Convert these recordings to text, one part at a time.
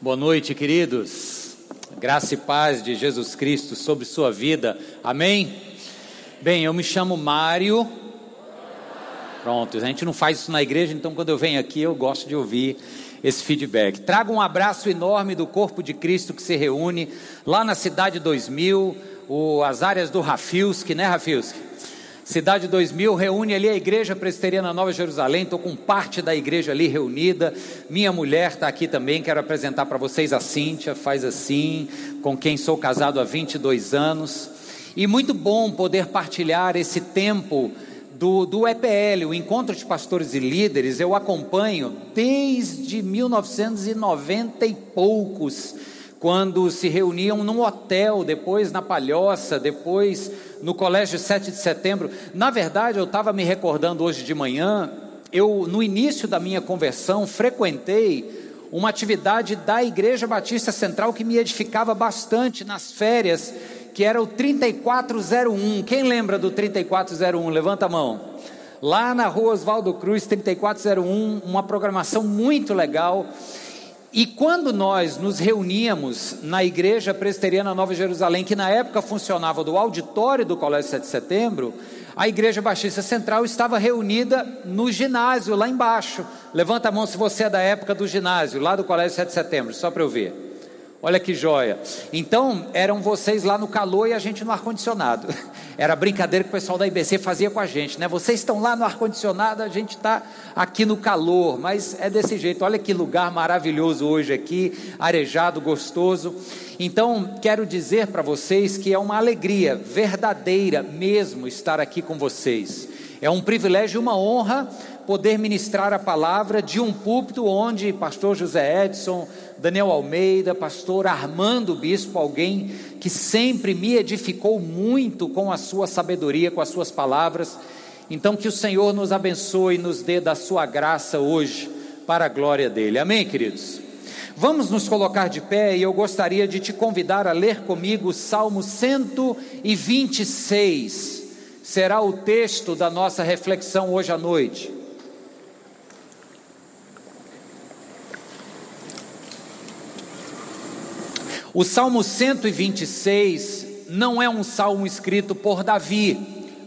Boa noite, queridos. Graça e paz de Jesus Cristo sobre sua vida. Amém? Bem, eu me chamo Mário. Pronto, a gente não faz isso na igreja, então quando eu venho aqui eu gosto de ouvir esse feedback. Trago um abraço enorme do corpo de Cristo que se reúne lá na Cidade 2000, o, as áreas do Rafilski, né, Rafilski? Cidade 2000 reúne ali a Igreja Presbiteriana Nova Jerusalém. Estou com parte da igreja ali reunida. Minha mulher está aqui também. Quero apresentar para vocês a Cíntia, faz assim, com quem sou casado há 22 anos. E muito bom poder partilhar esse tempo do, do EPL, o Encontro de Pastores e Líderes. Eu acompanho desde 1990 e poucos quando se reuniam num hotel, depois na Palhoça, depois no Colégio 7 de Setembro. Na verdade, eu estava me recordando hoje de manhã, eu, no início da minha conversão, frequentei uma atividade da Igreja Batista Central que me edificava bastante nas férias, que era o 3401. Quem lembra do 3401? Levanta a mão. Lá na rua Oswaldo Cruz, 3401, uma programação muito legal. E quando nós nos reuníamos na Igreja Presbiteriana Nova Jerusalém, que na época funcionava do auditório do Colégio 7 de Setembro, a Igreja Baixista Central estava reunida no ginásio, lá embaixo. Levanta a mão se você é da época do ginásio, lá do Colégio 7 de Setembro, só para eu ver. Olha que joia. Então, eram vocês lá no calor e a gente no ar-condicionado. Era brincadeira que o pessoal da IBC fazia com a gente, né? Vocês estão lá no ar-condicionado, a gente está aqui no calor, mas é desse jeito. Olha que lugar maravilhoso hoje aqui, arejado, gostoso. Então, quero dizer para vocês que é uma alegria verdadeira mesmo estar aqui com vocês. É um privilégio e uma honra poder ministrar a palavra de um púlpito onde pastor José Edson, Daniel Almeida, pastor Armando Bispo, alguém que sempre me edificou muito com a sua sabedoria, com as suas palavras. Então, que o Senhor nos abençoe e nos dê da sua graça hoje, para a glória dele. Amém, queridos? Vamos nos colocar de pé e eu gostaria de te convidar a ler comigo o Salmo 126. Será o texto da nossa reflexão hoje à noite. O Salmo 126 não é um salmo escrito por Davi.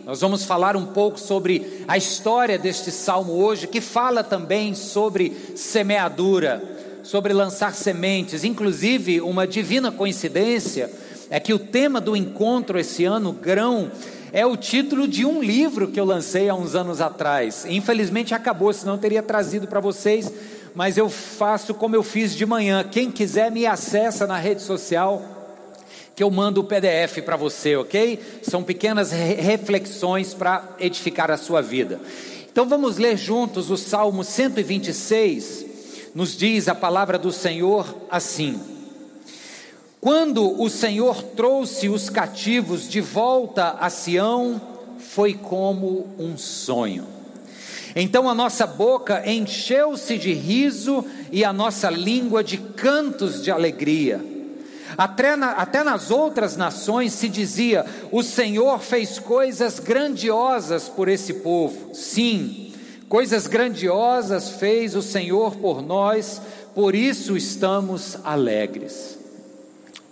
Nós vamos falar um pouco sobre a história deste salmo hoje, que fala também sobre semeadura, sobre lançar sementes. Inclusive, uma divina coincidência é que o tema do encontro esse ano, grão, é o título de um livro que eu lancei há uns anos atrás. Infelizmente acabou, senão eu teria trazido para vocês mas eu faço como eu fiz de manhã. Quem quiser me acessa na rede social que eu mando o PDF para você, ok? São pequenas reflexões para edificar a sua vida. Então vamos ler juntos o Salmo 126. Nos diz a palavra do Senhor assim: Quando o Senhor trouxe os cativos de volta a Sião, foi como um sonho então a nossa boca encheu-se de riso e a nossa língua de cantos de alegria. Até, na, até nas outras nações se dizia: o Senhor fez coisas grandiosas por esse povo. Sim, coisas grandiosas fez o Senhor por nós, por isso estamos alegres.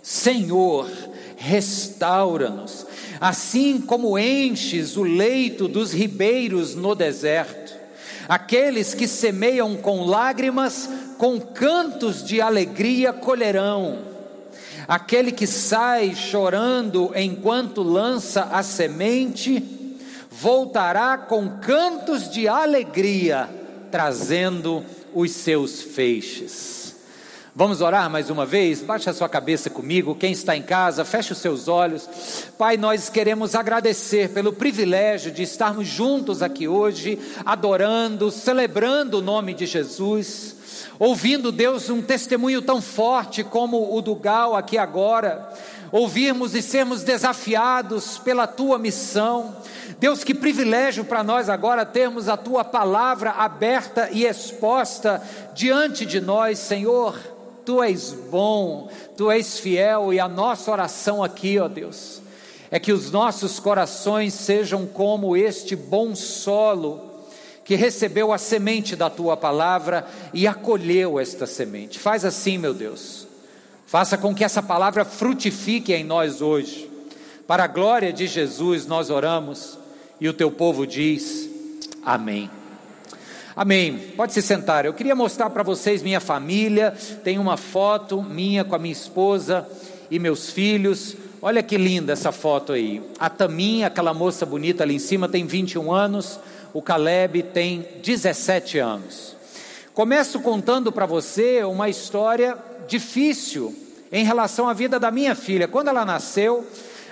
Senhor, restaura-nos, assim como enches o leito dos ribeiros no deserto. Aqueles que semeiam com lágrimas, com cantos de alegria colherão. Aquele que sai chorando enquanto lança a semente, voltará com cantos de alegria, trazendo os seus feixes. Vamos orar mais uma vez? Baixe a sua cabeça comigo. Quem está em casa, feche os seus olhos. Pai, nós queremos agradecer pelo privilégio de estarmos juntos aqui hoje, adorando, celebrando o nome de Jesus. Ouvindo, Deus, um testemunho tão forte como o do Gal aqui agora, ouvirmos e sermos desafiados pela tua missão. Deus, que privilégio para nós agora termos a tua palavra aberta e exposta diante de nós, Senhor tu és bom, tu és fiel, e a nossa oração aqui, ó Deus, é que os nossos corações sejam como este bom solo, que recebeu a semente da tua palavra e acolheu esta semente. Faz assim, meu Deus. Faça com que essa palavra frutifique em nós hoje. Para a glória de Jesus nós oramos e o teu povo diz: Amém. Amém. Pode se sentar. Eu queria mostrar para vocês minha família. Tem uma foto minha com a minha esposa e meus filhos. Olha que linda essa foto aí. A Taminha, aquela moça bonita ali em cima, tem 21 anos. O Caleb tem 17 anos. Começo contando para você uma história difícil em relação à vida da minha filha. Quando ela nasceu,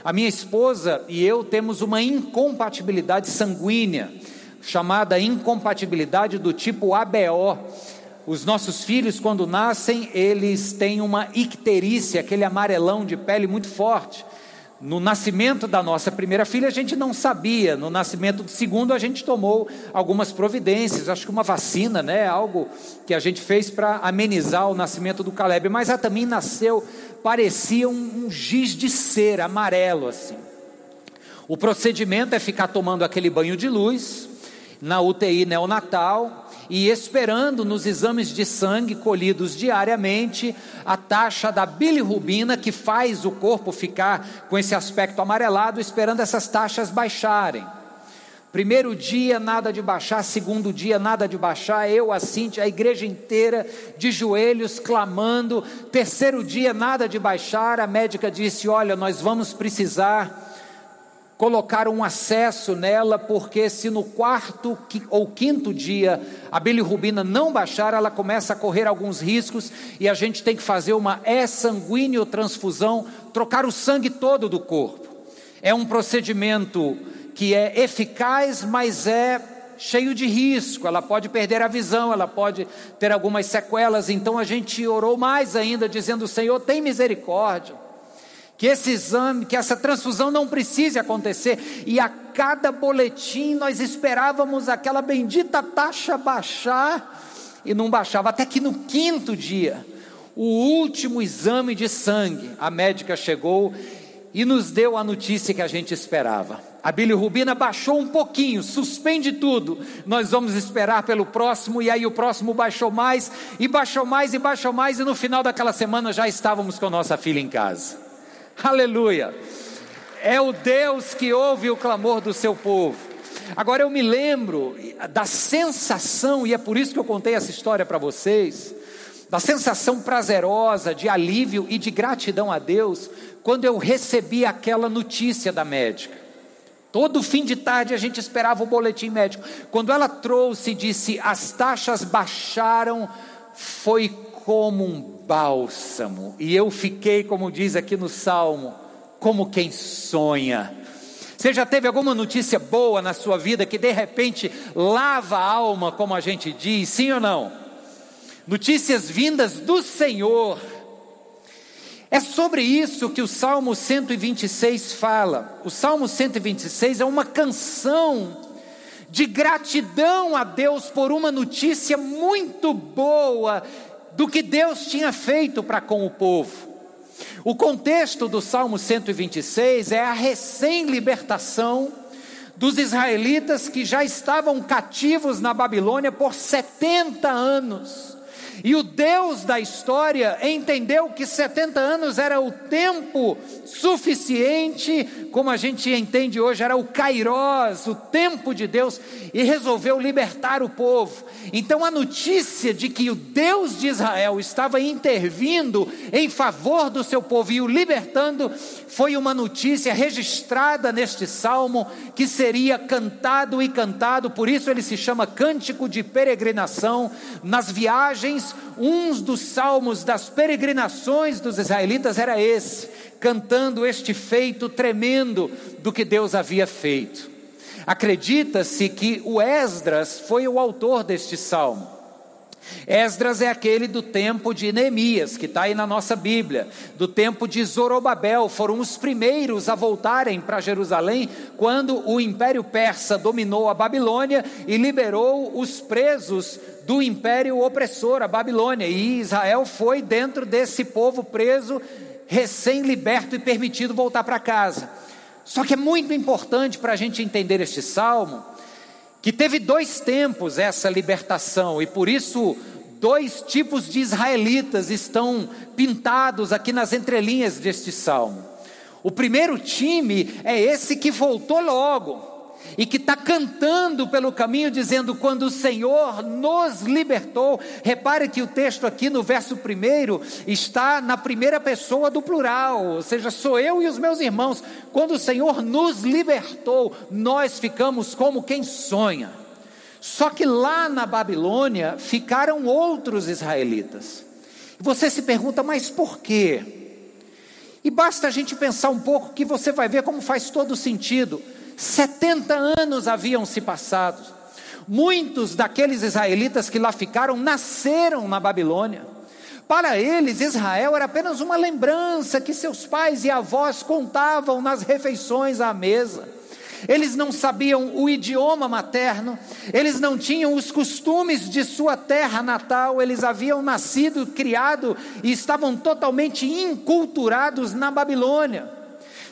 a minha esposa e eu temos uma incompatibilidade sanguínea chamada incompatibilidade do tipo ABO. Os nossos filhos, quando nascem, eles têm uma icterícia, aquele amarelão de pele muito forte. No nascimento da nossa primeira filha, a gente não sabia. No nascimento do segundo, a gente tomou algumas providências. Acho que uma vacina, né? Algo que a gente fez para amenizar o nascimento do Caleb. Mas ela também nasceu, parecia um, um giz de cera, amarelo assim. O procedimento é ficar tomando aquele banho de luz na UTI neonatal e esperando nos exames de sangue colhidos diariamente a taxa da bilirrubina que faz o corpo ficar com esse aspecto amarelado, esperando essas taxas baixarem. Primeiro dia, nada de baixar, segundo dia, nada de baixar, eu, a Cintia, a igreja inteira de joelhos clamando. Terceiro dia, nada de baixar, a médica disse: Olha, nós vamos precisar colocar um acesso nela, porque se no quarto ou quinto dia a bilirrubina não baixar, ela começa a correr alguns riscos e a gente tem que fazer uma e-sanguíneo transfusão, trocar o sangue todo do corpo. É um procedimento que é eficaz, mas é cheio de risco, ela pode perder a visão, ela pode ter algumas sequelas, então a gente orou mais ainda, dizendo: Senhor, tem misericórdia que esse exame, que essa transfusão não precise acontecer, e a cada boletim nós esperávamos aquela bendita taxa baixar, e não baixava, até que no quinto dia, o último exame de sangue, a médica chegou e nos deu a notícia que a gente esperava. A bilirrubina baixou um pouquinho, suspende tudo. Nós vamos esperar pelo próximo, e aí o próximo baixou mais, e baixou mais, e baixou mais, e no final daquela semana já estávamos com nossa filha em casa. Aleluia. É o Deus que ouve o clamor do seu povo. Agora eu me lembro da sensação, e é por isso que eu contei essa história para vocês, da sensação prazerosa de alívio e de gratidão a Deus, quando eu recebi aquela notícia da médica. Todo fim de tarde a gente esperava o boletim médico. Quando ela trouxe e disse: as taxas baixaram, foi como um bálsamo, e eu fiquei, como diz aqui no Salmo, como quem sonha. Você já teve alguma notícia boa na sua vida que de repente lava a alma, como a gente diz, sim ou não? Notícias vindas do Senhor. É sobre isso que o Salmo 126 fala. O Salmo 126 é uma canção de gratidão a Deus por uma notícia muito boa do que Deus tinha feito para com o povo. O contexto do Salmo 126 é a recém-libertação dos israelitas que já estavam cativos na Babilônia por 70 anos. E o Deus da história entendeu que 70 anos era o tempo suficiente, como a gente entende hoje, era o kairós, o tempo de Deus, e resolveu libertar o povo. Então a notícia de que o Deus de Israel estava intervindo em favor do seu povo e o libertando, foi uma notícia registrada neste salmo que seria cantado e cantado, por isso ele se chama Cântico de Peregrinação, nas viagens, um dos salmos das peregrinações dos israelitas era esse, cantando este feito tremendo do que Deus havia feito. Acredita-se que o Esdras foi o autor deste salmo. Esdras é aquele do tempo de Neemias, que está aí na nossa Bíblia, do tempo de Zorobabel, foram os primeiros a voltarem para Jerusalém quando o Império Persa dominou a Babilônia e liberou os presos do império opressor, a Babilônia, e Israel foi dentro desse povo preso, recém-liberto e permitido voltar para casa. Só que é muito importante para a gente entender este salmo que teve dois tempos essa libertação, e por isso dois tipos de israelitas estão pintados aqui nas entrelinhas deste salmo. O primeiro time é esse que voltou logo e que está cantando pelo caminho, dizendo: Quando o Senhor nos libertou. Repare que o texto aqui no verso primeiro está na primeira pessoa do plural, ou seja, sou eu e os meus irmãos. Quando o Senhor nos libertou, nós ficamos como quem sonha. Só que lá na Babilônia ficaram outros israelitas. Você se pergunta, mas por quê? E basta a gente pensar um pouco que você vai ver como faz todo sentido. 70 anos haviam se passado. Muitos daqueles israelitas que lá ficaram nasceram na Babilônia. Para eles, Israel era apenas uma lembrança que seus pais e avós contavam nas refeições à mesa. Eles não sabiam o idioma materno, eles não tinham os costumes de sua terra natal, eles haviam nascido, criado e estavam totalmente inculturados na Babilônia.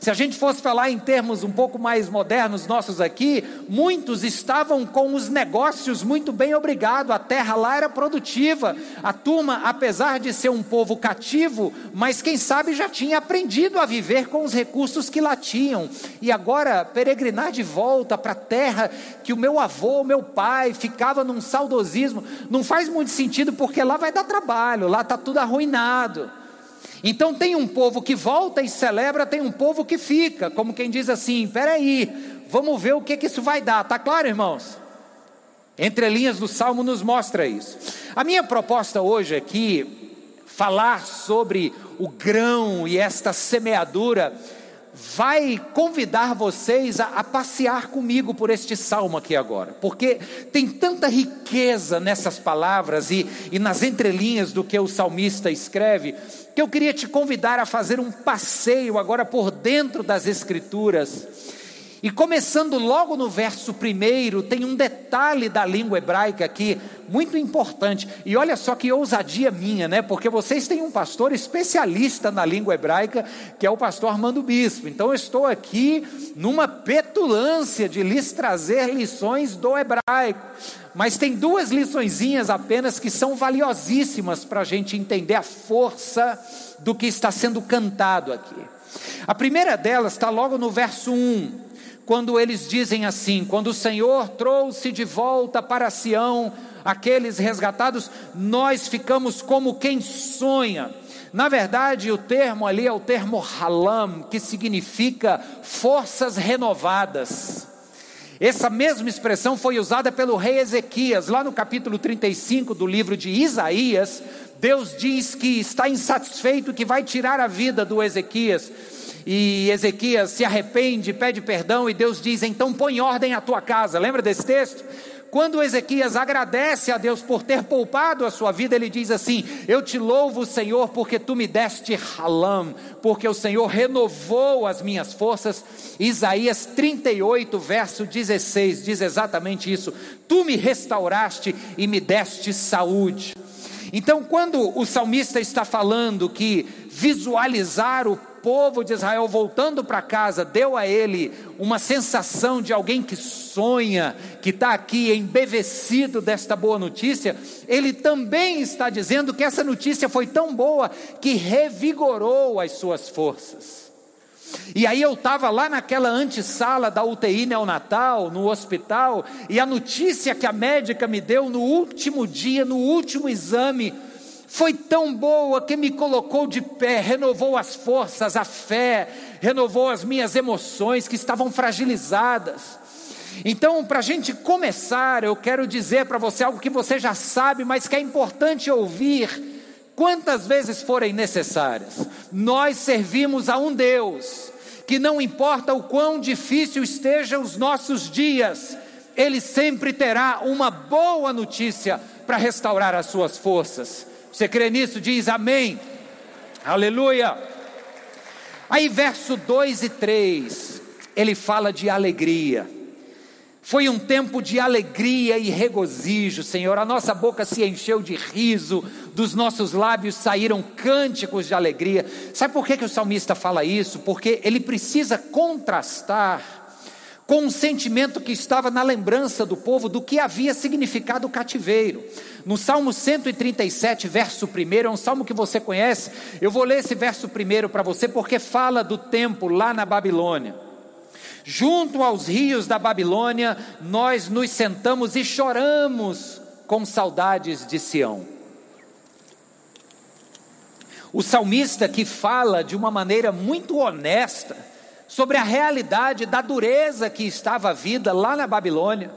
Se a gente fosse falar em termos um pouco mais modernos nossos aqui, muitos estavam com os negócios muito bem obrigado, a terra lá era produtiva. A turma, apesar de ser um povo cativo, mas quem sabe já tinha aprendido a viver com os recursos que lá tinham. E agora peregrinar de volta para a terra que o meu avô, meu pai ficava num saudosismo, não faz muito sentido porque lá vai dar trabalho, lá está tudo arruinado. Então tem um povo que volta e celebra, tem um povo que fica, como quem diz assim: peraí, vamos ver o que, que isso vai dar, tá claro, irmãos? Entre linhas do salmo nos mostra isso. A minha proposta hoje aqui, falar sobre o grão e esta semeadura, vai convidar vocês a, a, passear comigo por este salmo aqui agora, porque tem tanta riqueza nessas palavras e, e nas entrelinhas do que o salmista escreve, que eu queria te convidar a fazer um passeio agora por dentro das Escrituras. E começando logo no verso primeiro, tem um detalhe da língua hebraica aqui, muito importante. E olha só que ousadia minha, né? Porque vocês têm um pastor especialista na língua hebraica, que é o pastor Armando Bispo. Então eu estou aqui numa petulância de lhes trazer lições do hebraico. Mas tem duas liçõezinhas apenas que são valiosíssimas para a gente entender a força do que está sendo cantado aqui. A primeira delas está logo no verso 1 quando eles dizem assim: quando o Senhor trouxe de volta para Sião aqueles resgatados, nós ficamos como quem sonha. Na verdade, o termo ali é o termo halam, que significa forças renovadas. Essa mesma expressão foi usada pelo rei Ezequias, lá no capítulo 35 do livro de Isaías. Deus diz que está insatisfeito, que vai tirar a vida do Ezequias e Ezequias se arrepende, pede perdão, e Deus diz: então põe ordem à tua casa. Lembra desse texto? Quando Ezequias agradece a Deus por ter poupado a sua vida, ele diz assim: Eu te louvo, Senhor, porque tu me deste halam, porque o Senhor renovou as minhas forças. Isaías 38, verso 16, diz exatamente isso: Tu me restauraste e me deste saúde. Então, quando o salmista está falando que visualizar o povo de Israel voltando para casa deu a ele uma sensação de alguém que sonha, que está aqui embevecido desta boa notícia, ele também está dizendo que essa notícia foi tão boa que revigorou as suas forças. E aí eu estava lá naquela antessala da UTI neonatal, no hospital, e a notícia que a médica me deu no último dia, no último exame, foi tão boa que me colocou de pé, renovou as forças, a fé, renovou as minhas emoções que estavam fragilizadas. Então, para a gente começar, eu quero dizer para você algo que você já sabe, mas que é importante ouvir quantas vezes forem necessárias. Nós servimos a um Deus que não importa o quão difícil estejam os nossos dias, Ele sempre terá uma boa notícia para restaurar as suas forças. Você crê nisso? Diz amém. Aleluia. Aí, verso 2 e 3, ele fala de alegria. Foi um tempo de alegria e regozijo, Senhor. A nossa boca se encheu de riso, dos nossos lábios saíram cânticos de alegria. Sabe por que, que o salmista fala isso? Porque ele precisa contrastar com um sentimento que estava na lembrança do povo do que havia significado o cativeiro. No Salmo 137, verso 1, é um salmo que você conhece. Eu vou ler esse verso primeiro para você porque fala do tempo lá na Babilônia. Junto aos rios da Babilônia, nós nos sentamos e choramos com saudades de Sião. O salmista que fala de uma maneira muito honesta sobre a realidade da dureza que estava a vida lá na Babilônia.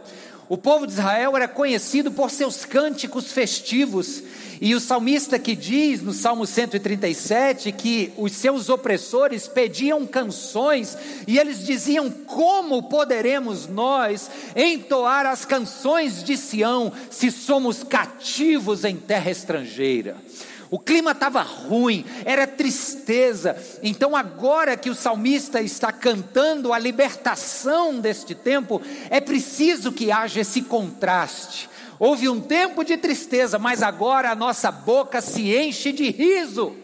O povo de Israel era conhecido por seus cânticos festivos, e o salmista que diz no Salmo 137 que os seus opressores pediam canções e eles diziam: Como poderemos nós entoar as canções de Sião se somos cativos em terra estrangeira? O clima estava ruim, era tristeza. Então, agora que o salmista está cantando a libertação deste tempo, é preciso que haja esse contraste. Houve um tempo de tristeza, mas agora a nossa boca se enche de riso.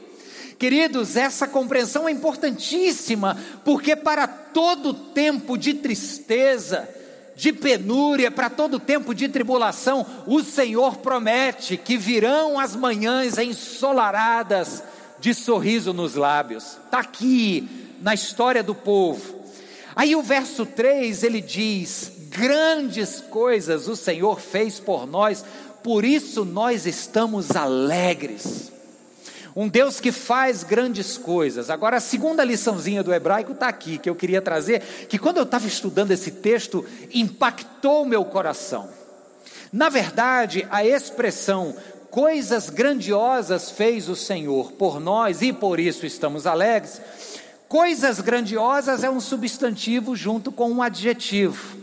Queridos, essa compreensão é importantíssima, porque para todo tempo de tristeza, de penúria, para todo tempo de tribulação, o Senhor promete que virão as manhãs ensolaradas de sorriso nos lábios. Está aqui na história do povo. Aí o verso 3 ele diz: Grandes coisas o Senhor fez por nós, por isso nós estamos alegres. Um Deus que faz grandes coisas. Agora, a segunda liçãozinha do hebraico está aqui, que eu queria trazer, que quando eu estava estudando esse texto, impactou meu coração. Na verdade, a expressão coisas grandiosas fez o Senhor por nós e por isso estamos alegres. Coisas grandiosas é um substantivo junto com um adjetivo.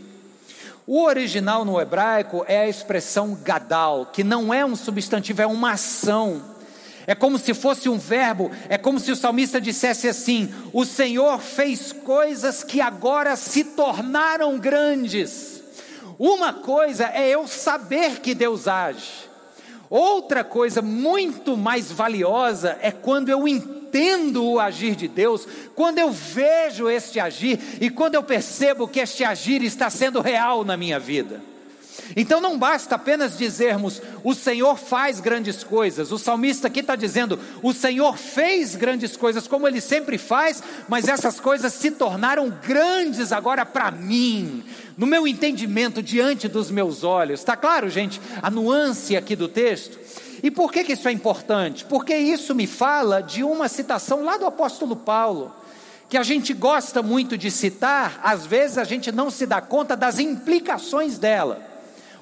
O original no hebraico é a expressão gadal, que não é um substantivo, é uma ação é como se fosse um verbo, é como se o salmista dissesse assim: O Senhor fez coisas que agora se tornaram grandes. Uma coisa é eu saber que Deus age, outra coisa muito mais valiosa é quando eu entendo o agir de Deus, quando eu vejo este agir e quando eu percebo que este agir está sendo real na minha vida. Então não basta apenas dizermos, o Senhor faz grandes coisas. O salmista aqui está dizendo, o Senhor fez grandes coisas, como ele sempre faz, mas essas coisas se tornaram grandes agora para mim, no meu entendimento, diante dos meus olhos. Está claro, gente, a nuance aqui do texto? E por que, que isso é importante? Porque isso me fala de uma citação lá do apóstolo Paulo que a gente gosta muito de citar, às vezes a gente não se dá conta das implicações dela.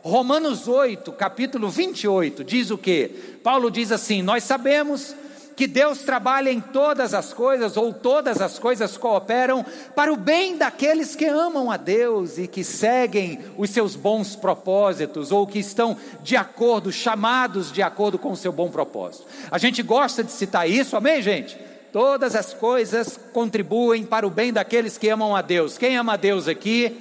Romanos 8, capítulo 28, diz o que? Paulo diz assim: Nós sabemos que Deus trabalha em todas as coisas, ou todas as coisas cooperam para o bem daqueles que amam a Deus e que seguem os seus bons propósitos, ou que estão de acordo, chamados de acordo com o seu bom propósito. A gente gosta de citar isso, amém, gente? Todas as coisas contribuem para o bem daqueles que amam a Deus. Quem ama a Deus aqui?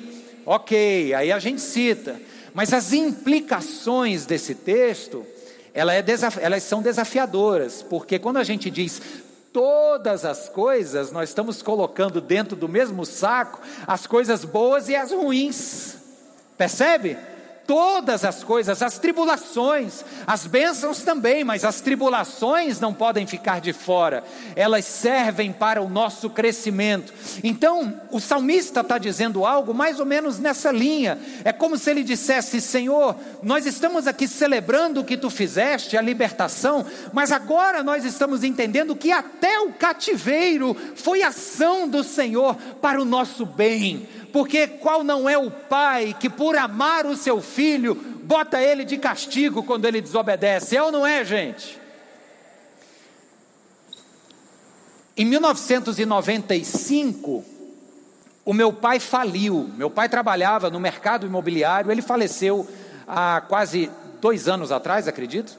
Ok, aí a gente cita. Mas as implicações desse texto, ela é elas são desafiadoras, porque quando a gente diz todas as coisas, nós estamos colocando dentro do mesmo saco as coisas boas e as ruins. Percebe? Todas as coisas, as tribulações, as bênçãos também, mas as tribulações não podem ficar de fora, elas servem para o nosso crescimento. Então, o salmista está dizendo algo mais ou menos nessa linha, é como se ele dissesse: Senhor, nós estamos aqui celebrando o que tu fizeste, a libertação, mas agora nós estamos entendendo que até o cativeiro foi ação do Senhor para o nosso bem porque qual não é o pai que, por amar o seu filho, bota ele de castigo quando ele desobedece? É ou não é, gente? Em 1995, o meu pai faliu. Meu pai trabalhava no mercado imobiliário, ele faleceu há quase dois anos atrás, acredito.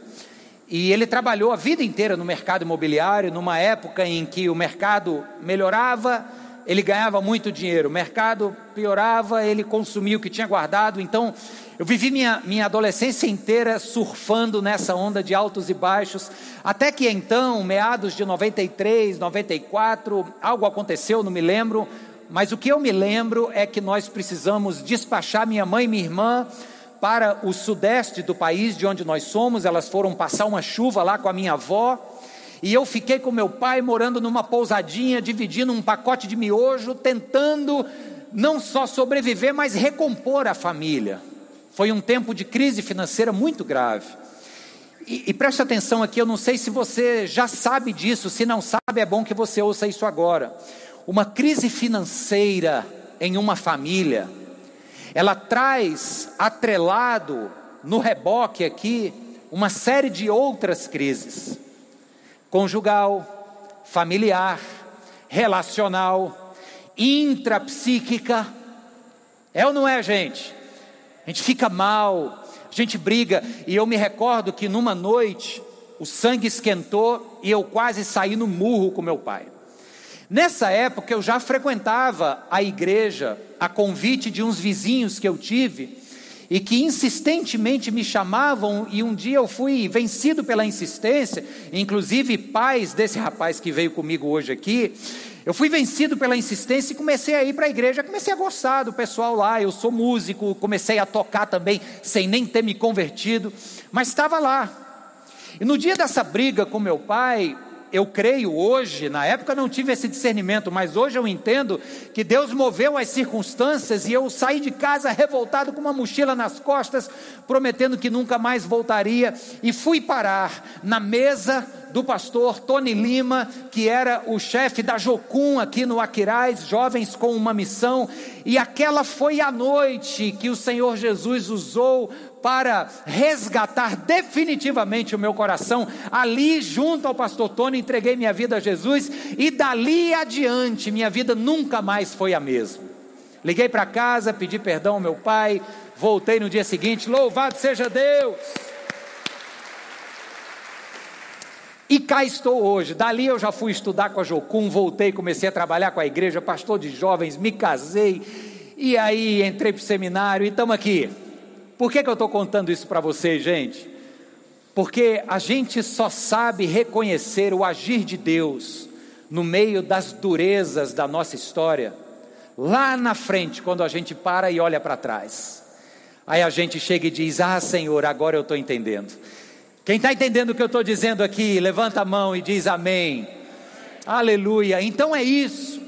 E ele trabalhou a vida inteira no mercado imobiliário, numa época em que o mercado melhorava ele ganhava muito dinheiro, o mercado piorava, ele consumia o que tinha guardado. Então, eu vivi minha, minha adolescência inteira surfando nessa onda de altos e baixos, até que então, meados de 93, 94, algo aconteceu, não me lembro. mas o que eu me lembro é que nós precisamos despachar minha mãe e minha irmã para o sudeste do país de onde nós somos. Elas foram passar uma chuva lá com a minha avó. E eu fiquei com meu pai morando numa pousadinha, dividindo um pacote de miojo, tentando não só sobreviver, mas recompor a família. Foi um tempo de crise financeira muito grave. E, e preste atenção aqui, eu não sei se você já sabe disso, se não sabe, é bom que você ouça isso agora. Uma crise financeira em uma família, ela traz atrelado no reboque aqui uma série de outras crises: conjugal, familiar, relacional, intrapsíquica. É ou não é, gente? A gente fica mal, a gente briga, e eu me recordo que numa noite o sangue esquentou e eu quase saí no murro com meu pai. Nessa época eu já frequentava a igreja a convite de uns vizinhos que eu tive e que insistentemente me chamavam, e um dia eu fui vencido pela insistência, inclusive pais desse rapaz que veio comigo hoje aqui, eu fui vencido pela insistência e comecei a ir para a igreja, comecei a gostar do pessoal lá. Eu sou músico, comecei a tocar também, sem nem ter me convertido, mas estava lá. E no dia dessa briga com meu pai, eu creio hoje, na época não tive esse discernimento, mas hoje eu entendo que Deus moveu as circunstâncias e eu saí de casa revoltado com uma mochila nas costas, prometendo que nunca mais voltaria, e fui parar na mesa do pastor Tony Lima, que era o chefe da Jocum aqui no Aquiraz, jovens com uma missão, e aquela foi a noite que o Senhor Jesus usou para resgatar definitivamente o meu coração. Ali, junto ao pastor Tony, entreguei minha vida a Jesus e dali adiante minha vida nunca mais foi a mesma. Liguei para casa, pedi perdão ao meu pai, voltei no dia seguinte, louvado seja Deus. E cá estou hoje. Dali eu já fui estudar com a Jocum, voltei, comecei a trabalhar com a igreja, pastor de jovens, me casei, e aí entrei para o seminário e estamos aqui. Por que, que eu estou contando isso para vocês, gente? Porque a gente só sabe reconhecer o agir de Deus no meio das durezas da nossa história, lá na frente, quando a gente para e olha para trás. Aí a gente chega e diz: Ah, Senhor, agora eu estou entendendo. Quem está entendendo o que eu estou dizendo aqui, levanta a mão e diz amém. Aleluia. Então é isso.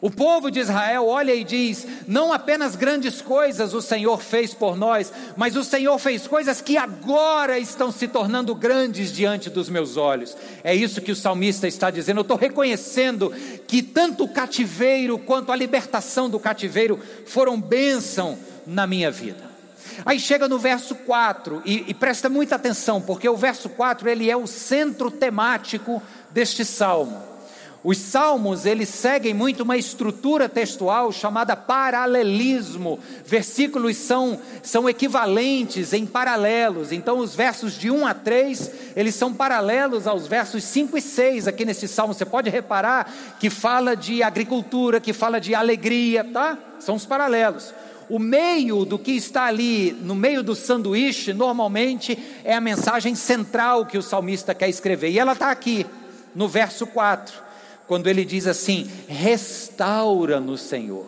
O povo de Israel olha e diz: não apenas grandes coisas o Senhor fez por nós, mas o Senhor fez coisas que agora estão se tornando grandes diante dos meus olhos. É isso que o salmista está dizendo. Eu estou reconhecendo que tanto o cativeiro quanto a libertação do cativeiro foram bênção na minha vida. Aí chega no verso 4 e, e presta muita atenção, porque o verso 4 ele é o centro temático deste salmo. Os salmos, eles seguem muito uma estrutura textual chamada paralelismo. Versículos são, são equivalentes em paralelos. Então, os versos de 1 a 3, eles são paralelos aos versos 5 e 6 aqui nesse salmo. Você pode reparar que fala de agricultura, que fala de alegria, tá? São os paralelos. O meio do que está ali, no meio do sanduíche, normalmente é a mensagem central que o salmista quer escrever. E ela está aqui, no verso 4 quando ele diz assim: restaura-nos, Senhor.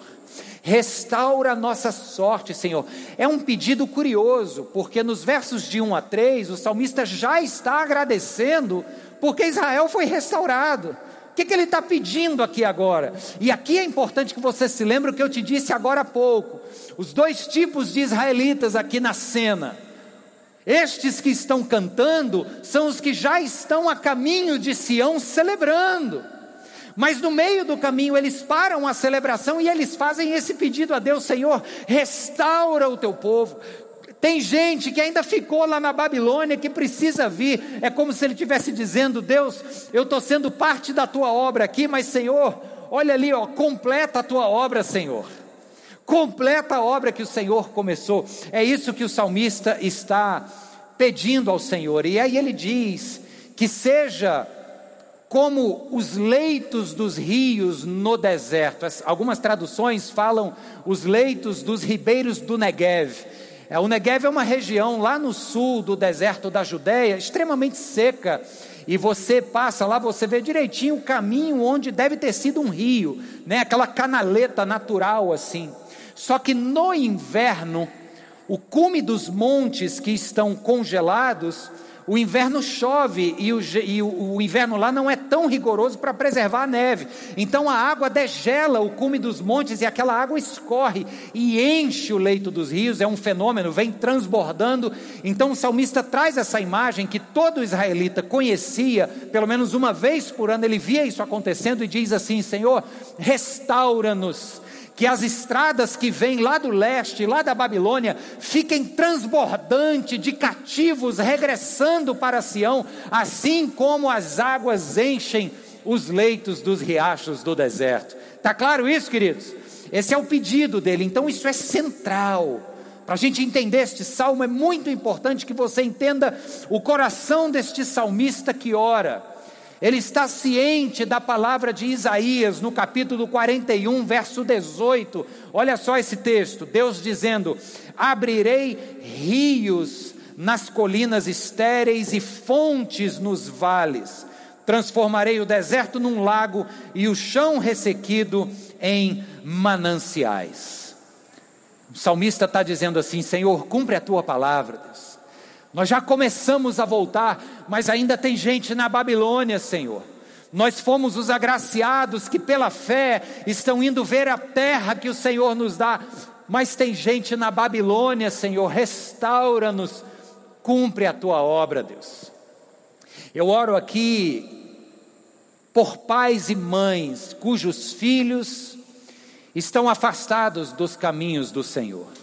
Restaura a nossa sorte, Senhor. É um pedido curioso, porque nos versos de 1 a 3, o salmista já está agradecendo porque Israel foi restaurado. O que, que ele está pedindo aqui agora? E aqui é importante que você se lembre o que eu te disse agora há pouco: os dois tipos de israelitas aqui na cena. Estes que estão cantando são os que já estão a caminho de Sião celebrando. Mas no meio do caminho eles param a celebração e eles fazem esse pedido a Deus: Senhor, restaura o teu povo. Tem gente que ainda ficou lá na Babilônia que precisa vir. É como se ele estivesse dizendo: Deus, eu estou sendo parte da tua obra aqui, mas Senhor, olha ali, ó, completa a tua obra, Senhor. Completa a obra que o Senhor começou. É isso que o salmista está pedindo ao Senhor. E aí ele diz: que seja como os leitos dos rios no deserto. Algumas traduções falam os leitos dos ribeiros do Negev. É, o Negev é uma região lá no sul do deserto da Judéia, extremamente seca. E você passa lá, você vê direitinho o caminho onde deve ter sido um rio, né? aquela canaleta natural assim. Só que no inverno, o cume dos montes que estão congelados o inverno chove e, o, e o, inverno lá não é tão rigoroso para preservar a neve. Então a água degela o cume dos montes e aquela água escorre e enche o leito dos rios. É um fenômeno, vem transbordando. Então o salmista traz essa imagem que todo israelita conhecia, pelo menos uma vez por ano ele via isso acontecendo e diz assim: Senhor, restaura-nos que as estradas que vêm lá do leste, lá da Babilônia, fiquem transbordante de cativos regressando para Sião, assim como as águas enchem os leitos dos riachos do deserto. Tá claro isso, queridos? Esse é o pedido dele. Então isso é central. Para a gente entender este salmo, é muito importante que você entenda o coração deste salmista que ora. Ele está ciente da palavra de Isaías no capítulo 41, verso 18. Olha só esse texto: Deus dizendo: Abrirei rios nas colinas estéreis e fontes nos vales. Transformarei o deserto num lago e o chão ressequido em mananciais. O salmista está dizendo assim: Senhor, cumpre a tua palavra, Deus. Nós já começamos a voltar, mas ainda tem gente na Babilônia, Senhor. Nós fomos os agraciados que pela fé estão indo ver a terra que o Senhor nos dá, mas tem gente na Babilônia, Senhor. Restaura-nos, cumpre a tua obra, Deus. Eu oro aqui por pais e mães cujos filhos estão afastados dos caminhos do Senhor.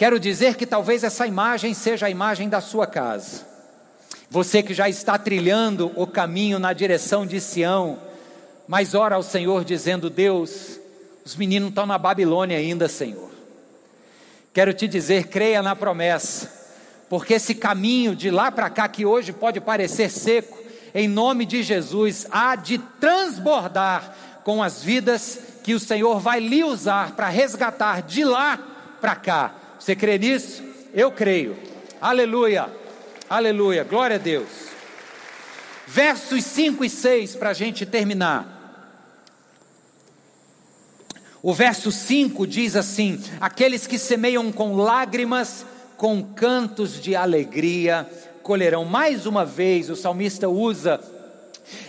Quero dizer que talvez essa imagem seja a imagem da sua casa. Você que já está trilhando o caminho na direção de Sião, mas ora ao Senhor dizendo: Deus, os meninos estão na Babilônia ainda, Senhor. Quero te dizer, creia na promessa, porque esse caminho de lá para cá, que hoje pode parecer seco, em nome de Jesus, há de transbordar com as vidas que o Senhor vai lhe usar para resgatar de lá para cá você crê nisso? Eu creio. Aleluia. Aleluia. Glória a Deus. Versos 5 e 6 para a gente terminar. O verso 5 diz assim: Aqueles que semeiam com lágrimas, com cantos de alegria, colherão. Mais uma vez, o salmista usa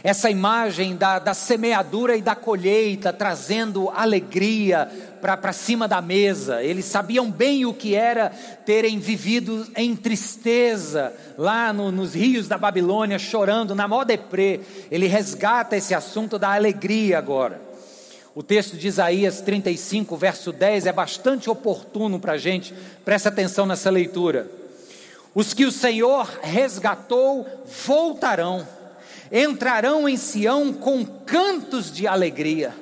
essa imagem da, da semeadura e da colheita, trazendo alegria para cima da mesa. Eles sabiam bem o que era terem vivido em tristeza, lá no, nos rios da Babilônia, chorando, na mó deprê. Ele resgata esse assunto da alegria agora. O texto de Isaías 35, verso 10, é bastante oportuno para a gente, presta atenção nessa leitura. Os que o Senhor resgatou voltarão entrarão em Sião com cantos de alegria.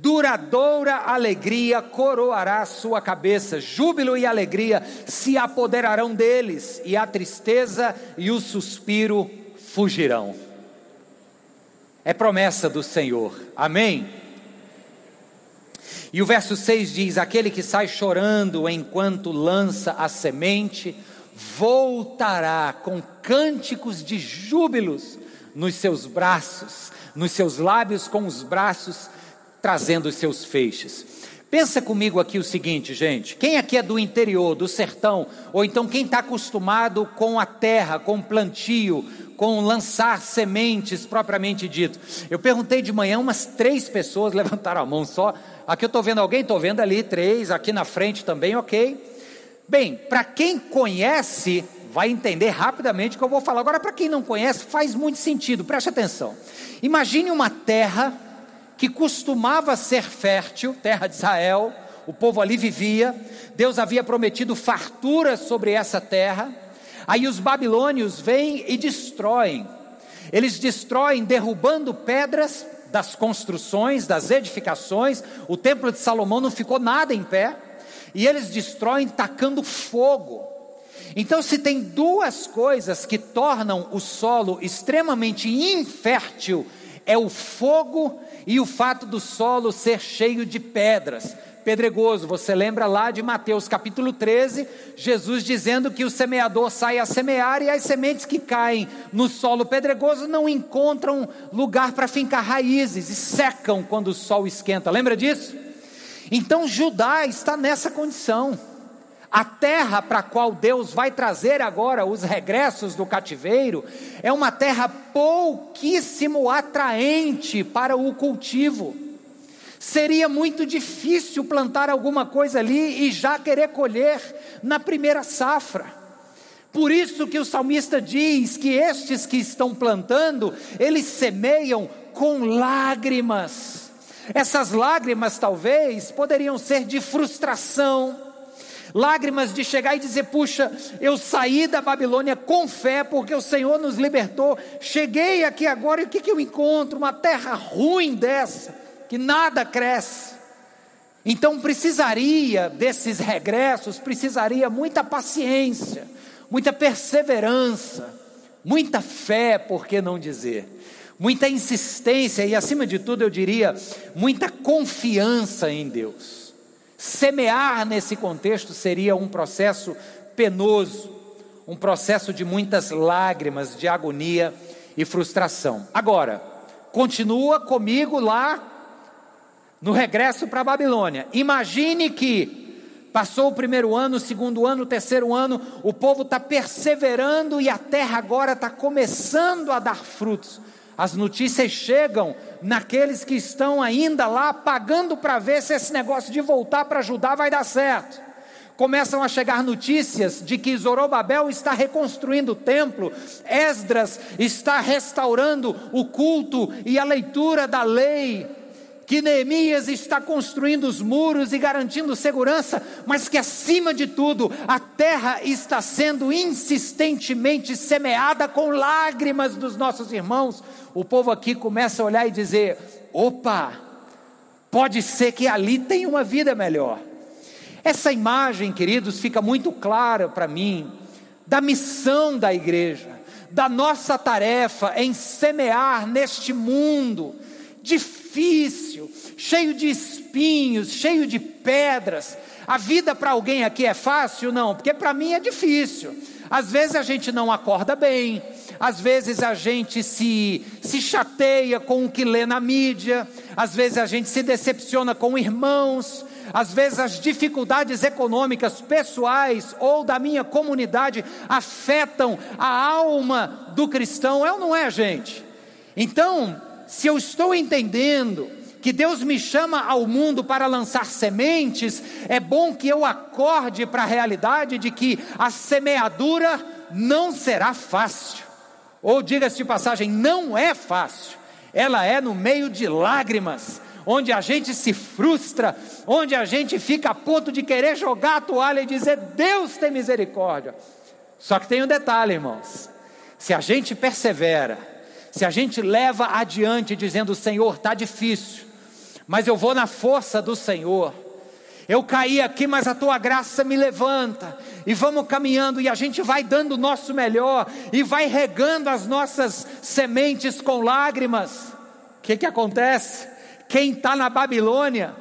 Duradoura alegria coroará sua cabeça, júbilo e alegria se apoderarão deles, e a tristeza e o suspiro fugirão. É promessa do Senhor, amém? E o verso 6 diz: Aquele que sai chorando enquanto lança a semente, voltará com cânticos de júbilos nos seus braços, nos seus lábios com os braços, trazendo os seus feixes. Pensa comigo aqui o seguinte, gente: quem aqui é do interior, do sertão, ou então quem está acostumado com a terra, com plantio, com lançar sementes propriamente dito? Eu perguntei de manhã, umas três pessoas levantaram a mão só. Aqui eu estou vendo alguém, estou vendo ali três, aqui na frente também, ok. Bem, para quem conhece vai entender rapidamente o que eu vou falar. Agora, para quem não conhece, faz muito sentido, preste atenção. Imagine uma terra que costumava ser fértil, terra de Israel, o povo ali vivia, Deus havia prometido fartura sobre essa terra, aí os babilônios vêm e destroem, eles destroem derrubando pedras das construções, das edificações, o templo de Salomão não ficou nada em pé, e eles destroem tacando fogo. Então, se tem duas coisas que tornam o solo extremamente infértil, é o fogo e o fato do solo ser cheio de pedras, pedregoso. Você lembra lá de Mateus capítulo 13, Jesus dizendo que o semeador sai a semear e as sementes que caem no solo pedregoso não encontram lugar para fincar raízes e secam quando o sol esquenta. Lembra disso? Então Judá está nessa condição. A terra para a qual Deus vai trazer agora os regressos do cativeiro é uma terra pouquíssimo atraente para o cultivo. Seria muito difícil plantar alguma coisa ali e já querer colher na primeira safra. Por isso que o salmista diz que estes que estão plantando, eles semeiam com lágrimas. Essas lágrimas talvez poderiam ser de frustração, lágrimas de chegar e dizer: puxa, eu saí da Babilônia com fé, porque o Senhor nos libertou, cheguei aqui agora e o que, que eu encontro? Uma terra ruim dessa, que nada cresce. Então precisaria desses regressos, precisaria muita paciência, muita perseverança, muita fé, por que não dizer? Muita insistência e, acima de tudo, eu diria, muita confiança em Deus. Semear nesse contexto seria um processo penoso, um processo de muitas lágrimas, de agonia e frustração. Agora, continua comigo lá no regresso para a Babilônia. Imagine que passou o primeiro ano, o segundo ano, o terceiro ano, o povo está perseverando e a terra agora está começando a dar frutos. As notícias chegam naqueles que estão ainda lá pagando para ver se esse negócio de voltar para ajudar vai dar certo. Começam a chegar notícias de que Zorobabel está reconstruindo o templo, Esdras está restaurando o culto e a leitura da lei, que Neemias está construindo os muros e garantindo segurança, mas que acima de tudo a terra está sendo insistentemente semeada com lágrimas dos nossos irmãos. O povo aqui começa a olhar e dizer: opa, pode ser que ali tenha uma vida melhor. Essa imagem, queridos, fica muito clara para mim da missão da igreja, da nossa tarefa em semear neste mundo difícil, cheio de espinhos, cheio de pedras. A vida para alguém aqui é fácil? Não, porque para mim é difícil. Às vezes a gente não acorda bem, às vezes a gente se, se chateia com o que lê na mídia, às vezes a gente se decepciona com irmãos, às vezes as dificuldades econômicas pessoais ou da minha comunidade afetam a alma do cristão, é ou não é, gente? Então, se eu estou entendendo que Deus me chama ao mundo para lançar sementes, é bom que eu acorde para a realidade de que a semeadura não será fácil. Ou diga-se de passagem, não é fácil. Ela é no meio de lágrimas, onde a gente se frustra, onde a gente fica a ponto de querer jogar a toalha e dizer: Deus tem misericórdia. Só que tem um detalhe, irmãos: se a gente persevera, se a gente leva adiante dizendo: Senhor, está difícil, mas eu vou na força do Senhor. Eu caí aqui, mas a tua graça me levanta. E vamos caminhando e a gente vai dando o nosso melhor e vai regando as nossas sementes com lágrimas. O que, que acontece? Quem está na Babilônia,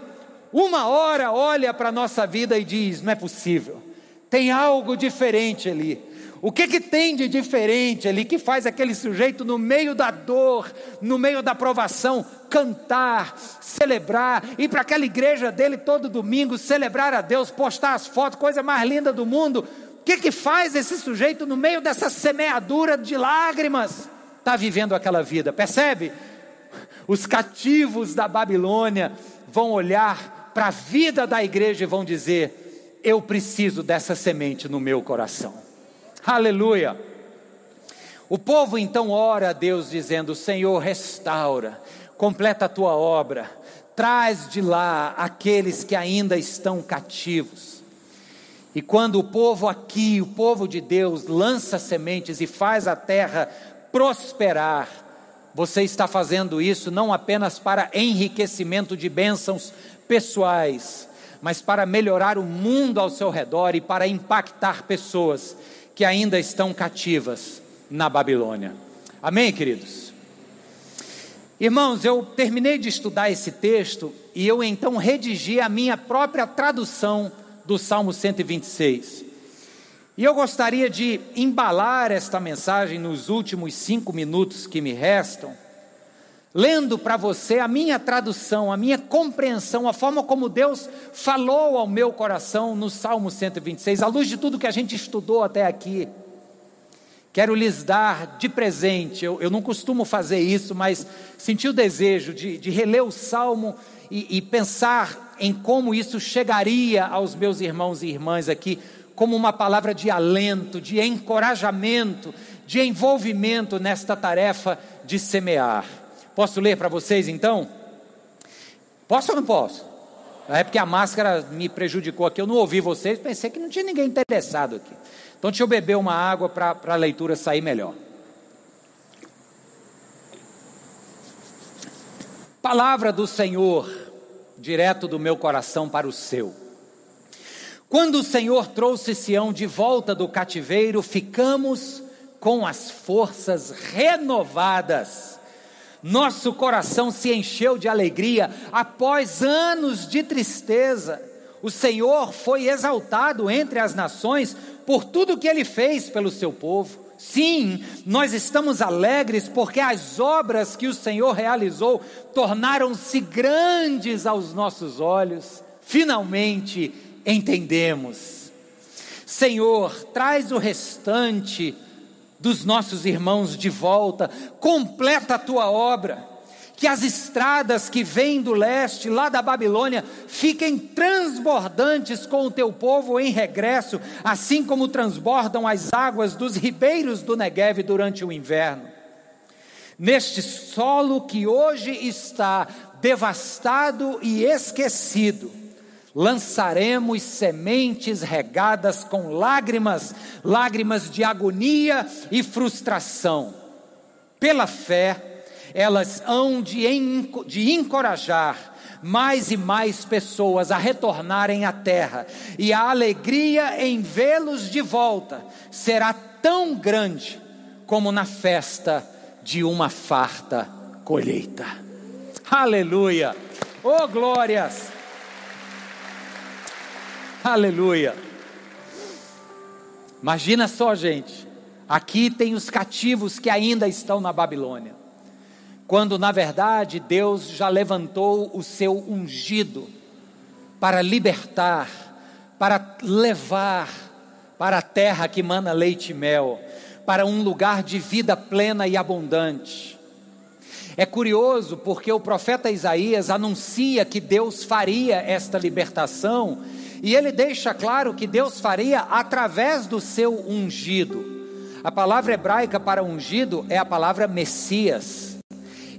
uma hora olha para a nossa vida e diz: não é possível, tem algo diferente ali. O que, que tem de diferente ali que faz aquele sujeito, no meio da dor, no meio da provação, cantar, celebrar, ir para aquela igreja dele todo domingo, celebrar a Deus, postar as fotos, coisa mais linda do mundo? O que, que faz esse sujeito, no meio dessa semeadura de lágrimas, está vivendo aquela vida? Percebe? Os cativos da Babilônia vão olhar para a vida da igreja e vão dizer: Eu preciso dessa semente no meu coração. Aleluia. O povo então ora a Deus dizendo: Senhor, restaura, completa a tua obra, traz de lá aqueles que ainda estão cativos. E quando o povo aqui, o povo de Deus, lança sementes e faz a terra prosperar, você está fazendo isso não apenas para enriquecimento de bênçãos pessoais, mas para melhorar o mundo ao seu redor e para impactar pessoas que ainda estão cativas na Babilônia. Amém, queridos? Irmãos, eu terminei de estudar esse texto e eu então redigi a minha própria tradução do Salmo 126. E eu gostaria de embalar esta mensagem nos últimos cinco minutos que me restam, lendo para você a minha tradução, a minha compreensão, a forma como Deus falou ao meu coração no Salmo 126, à luz de tudo que a gente estudou até aqui. Quero lhes dar de presente, eu, eu não costumo fazer isso, mas senti o desejo de, de reler o Salmo e, e pensar em como isso chegaria aos meus irmãos e irmãs aqui, como uma palavra de alento, de encorajamento, de envolvimento nesta tarefa de semear. Posso ler para vocês então? Posso ou não posso? É porque a máscara me prejudicou aqui, eu não ouvi vocês, pensei que não tinha ninguém interessado aqui. Então deixa eu beber uma água para a leitura sair melhor. Palavra do Senhor, direto do meu coração para o seu. Quando o Senhor trouxe Sião de volta do cativeiro, ficamos com as forças renovadas. Nosso coração se encheu de alegria após anos de tristeza. O Senhor foi exaltado entre as nações por tudo que ele fez pelo seu povo. Sim, nós estamos alegres porque as obras que o Senhor realizou tornaram-se grandes aos nossos olhos. Finalmente entendemos. Senhor, traz o restante dos nossos irmãos de volta, completa a tua obra que as estradas que vêm do leste, lá da Babilônia, fiquem transbordantes com o teu povo em regresso, assim como transbordam as águas dos ribeiros do Negev durante o inverno. Neste solo que hoje está devastado e esquecido, lançaremos sementes regadas com lágrimas, lágrimas de agonia e frustração. Pela fé, elas hão de, de encorajar mais e mais pessoas a retornarem à terra, e a alegria em vê-los de volta será tão grande como na festa de uma farta colheita. Aleluia! Oh glórias! Aleluia! Imagina só, gente. Aqui tem os cativos que ainda estão na Babilônia quando na verdade Deus já levantou o seu ungido para libertar, para levar para a terra que mana leite e mel, para um lugar de vida plena e abundante. É curioso porque o profeta Isaías anuncia que Deus faria esta libertação e ele deixa claro que Deus faria através do seu ungido. A palavra hebraica para ungido é a palavra Messias.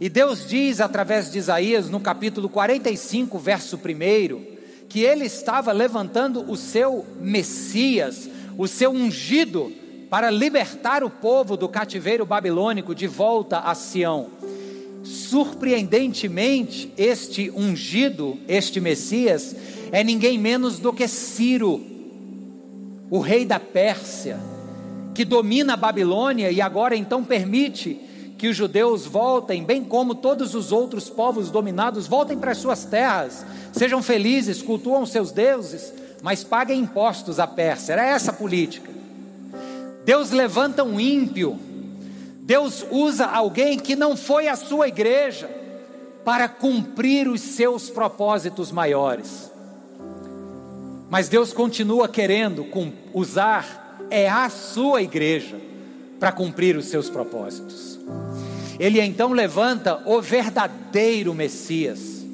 E Deus diz através de Isaías, no capítulo 45, verso 1, que ele estava levantando o seu Messias, o seu ungido, para libertar o povo do cativeiro babilônico de volta a Sião. Surpreendentemente, este ungido, este Messias, é ninguém menos do que Ciro, o rei da Pérsia, que domina a Babilônia e agora então permite que os judeus voltem, bem como todos os outros povos dominados, voltem para as suas terras, sejam felizes, cultuam seus deuses, mas paguem impostos à Pérsia. Era essa a política. Deus levanta um ímpio, Deus usa alguém que não foi a sua igreja para cumprir os seus propósitos maiores. Mas Deus continua querendo usar é a sua igreja para cumprir os seus propósitos. Ele então levanta o verdadeiro Messias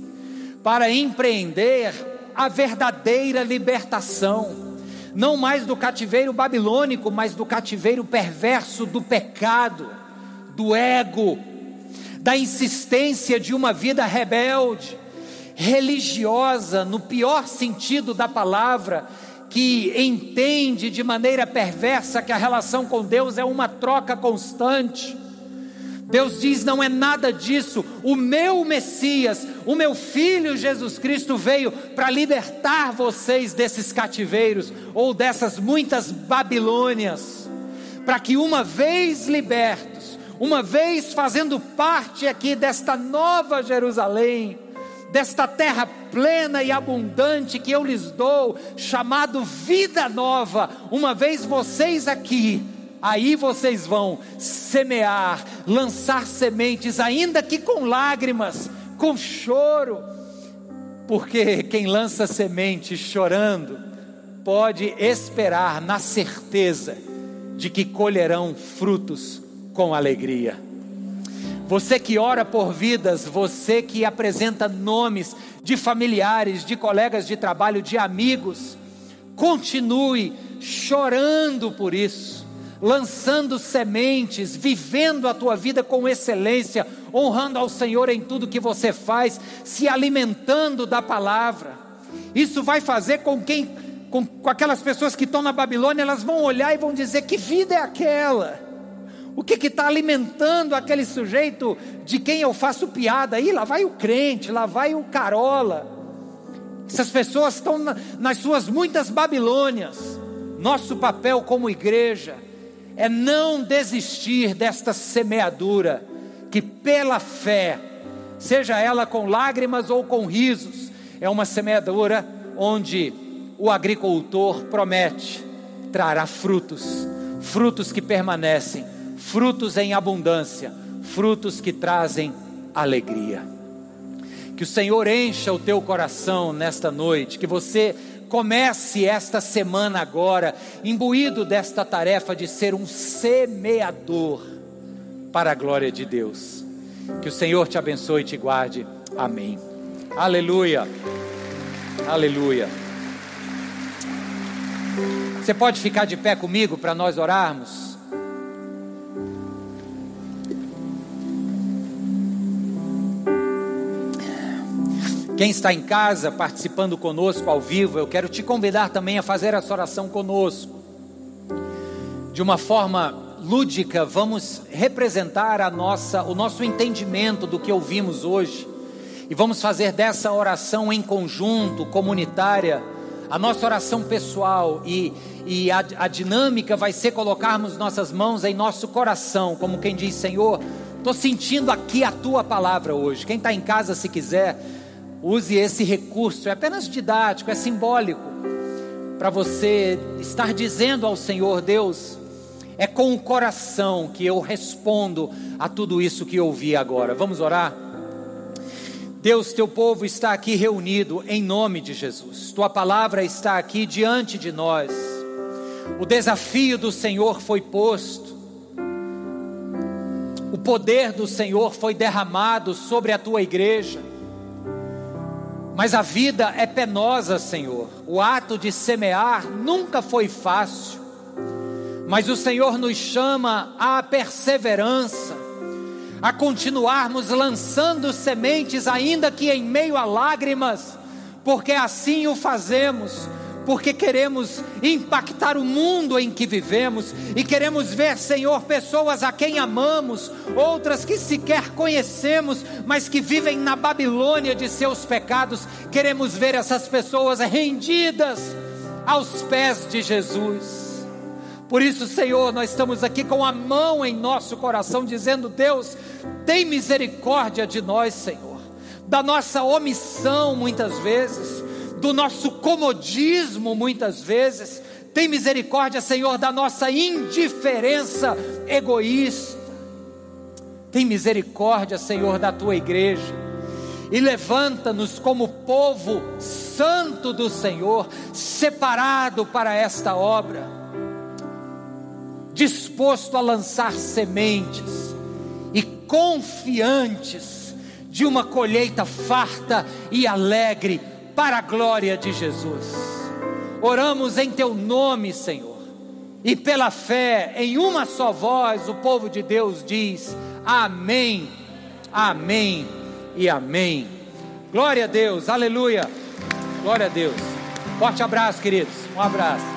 para empreender a verdadeira libertação, não mais do cativeiro babilônico, mas do cativeiro perverso do pecado, do ego, da insistência de uma vida rebelde, religiosa, no pior sentido da palavra, que entende de maneira perversa que a relação com Deus é uma troca constante Deus diz: não é nada disso. O meu Messias, o meu filho Jesus Cristo veio para libertar vocês desses cativeiros ou dessas muitas Babilônias, para que uma vez libertos, uma vez fazendo parte aqui desta nova Jerusalém, desta terra plena e abundante que eu lhes dou, chamado vida nova, uma vez vocês aqui, aí vocês vão semear, lançar sementes, ainda que com lágrimas, com choro, porque quem lança semente chorando, pode esperar na certeza de que colherão frutos com alegria. Você que ora por vidas, você que apresenta nomes de familiares, de colegas de trabalho, de amigos, continue chorando por isso, lançando sementes, vivendo a tua vida com excelência, honrando ao Senhor em tudo que você faz, se alimentando da palavra. Isso vai fazer com quem com, com aquelas pessoas que estão na Babilônia, elas vão olhar e vão dizer: que vida é aquela? O que está alimentando aquele sujeito de quem eu faço piada? Aí lá vai o crente, lá vai o carola. Essas pessoas estão na, nas suas muitas Babilônias. Nosso papel como igreja é não desistir desta semeadura, que pela fé, seja ela com lágrimas ou com risos, é uma semeadura onde o agricultor promete, trará frutos, frutos que permanecem, frutos em abundância, frutos que trazem alegria. Que o Senhor encha o teu coração nesta noite, que você comece esta semana agora, imbuído desta tarefa de ser um semeador para a glória de Deus. Que o Senhor te abençoe e te guarde. Amém. Aleluia. Aleluia. Você pode ficar de pé comigo para nós orarmos? Quem está em casa participando conosco ao vivo, eu quero te convidar também a fazer essa oração conosco. De uma forma lúdica, vamos representar a nossa, o nosso entendimento do que ouvimos hoje e vamos fazer dessa oração em conjunto, comunitária, a nossa oração pessoal e, e a, a dinâmica vai ser colocarmos nossas mãos em nosso coração, como quem diz: Senhor, estou sentindo aqui a tua palavra hoje. Quem está em casa, se quiser, use esse recurso, é apenas didático, é simbólico, para você estar dizendo ao Senhor: Deus, é com o coração que eu respondo a tudo isso que ouvi agora. Vamos orar? Deus, teu povo está aqui reunido em nome de Jesus. Tua palavra está aqui diante de nós. O desafio do Senhor foi posto. O poder do Senhor foi derramado sobre a tua igreja. Mas a vida é penosa, Senhor. O ato de semear nunca foi fácil. Mas o Senhor nos chama à perseverança a continuarmos lançando sementes, ainda que em meio a lágrimas, porque assim o fazemos, porque queremos impactar o mundo em que vivemos e queremos ver, Senhor, pessoas a quem amamos, outras que sequer conhecemos, mas que vivem na Babilônia de seus pecados. Queremos ver essas pessoas rendidas aos pés de Jesus. Por isso, Senhor, nós estamos aqui com a mão em nosso coração, dizendo: Deus, tem misericórdia de nós, Senhor, da nossa omissão muitas vezes, do nosso comodismo muitas vezes. Tem misericórdia, Senhor, da nossa indiferença egoísta. Tem misericórdia, Senhor, da tua igreja. E levanta-nos como povo santo do Senhor, separado para esta obra disposto a lançar sementes e confiantes de uma colheita farta e alegre para a glória de Jesus. Oramos em teu nome, Senhor, e pela fé, em uma só voz, o povo de Deus diz: Amém, Amém e Amém. Glória a Deus, aleluia, glória a Deus. Forte abraço, queridos, um abraço.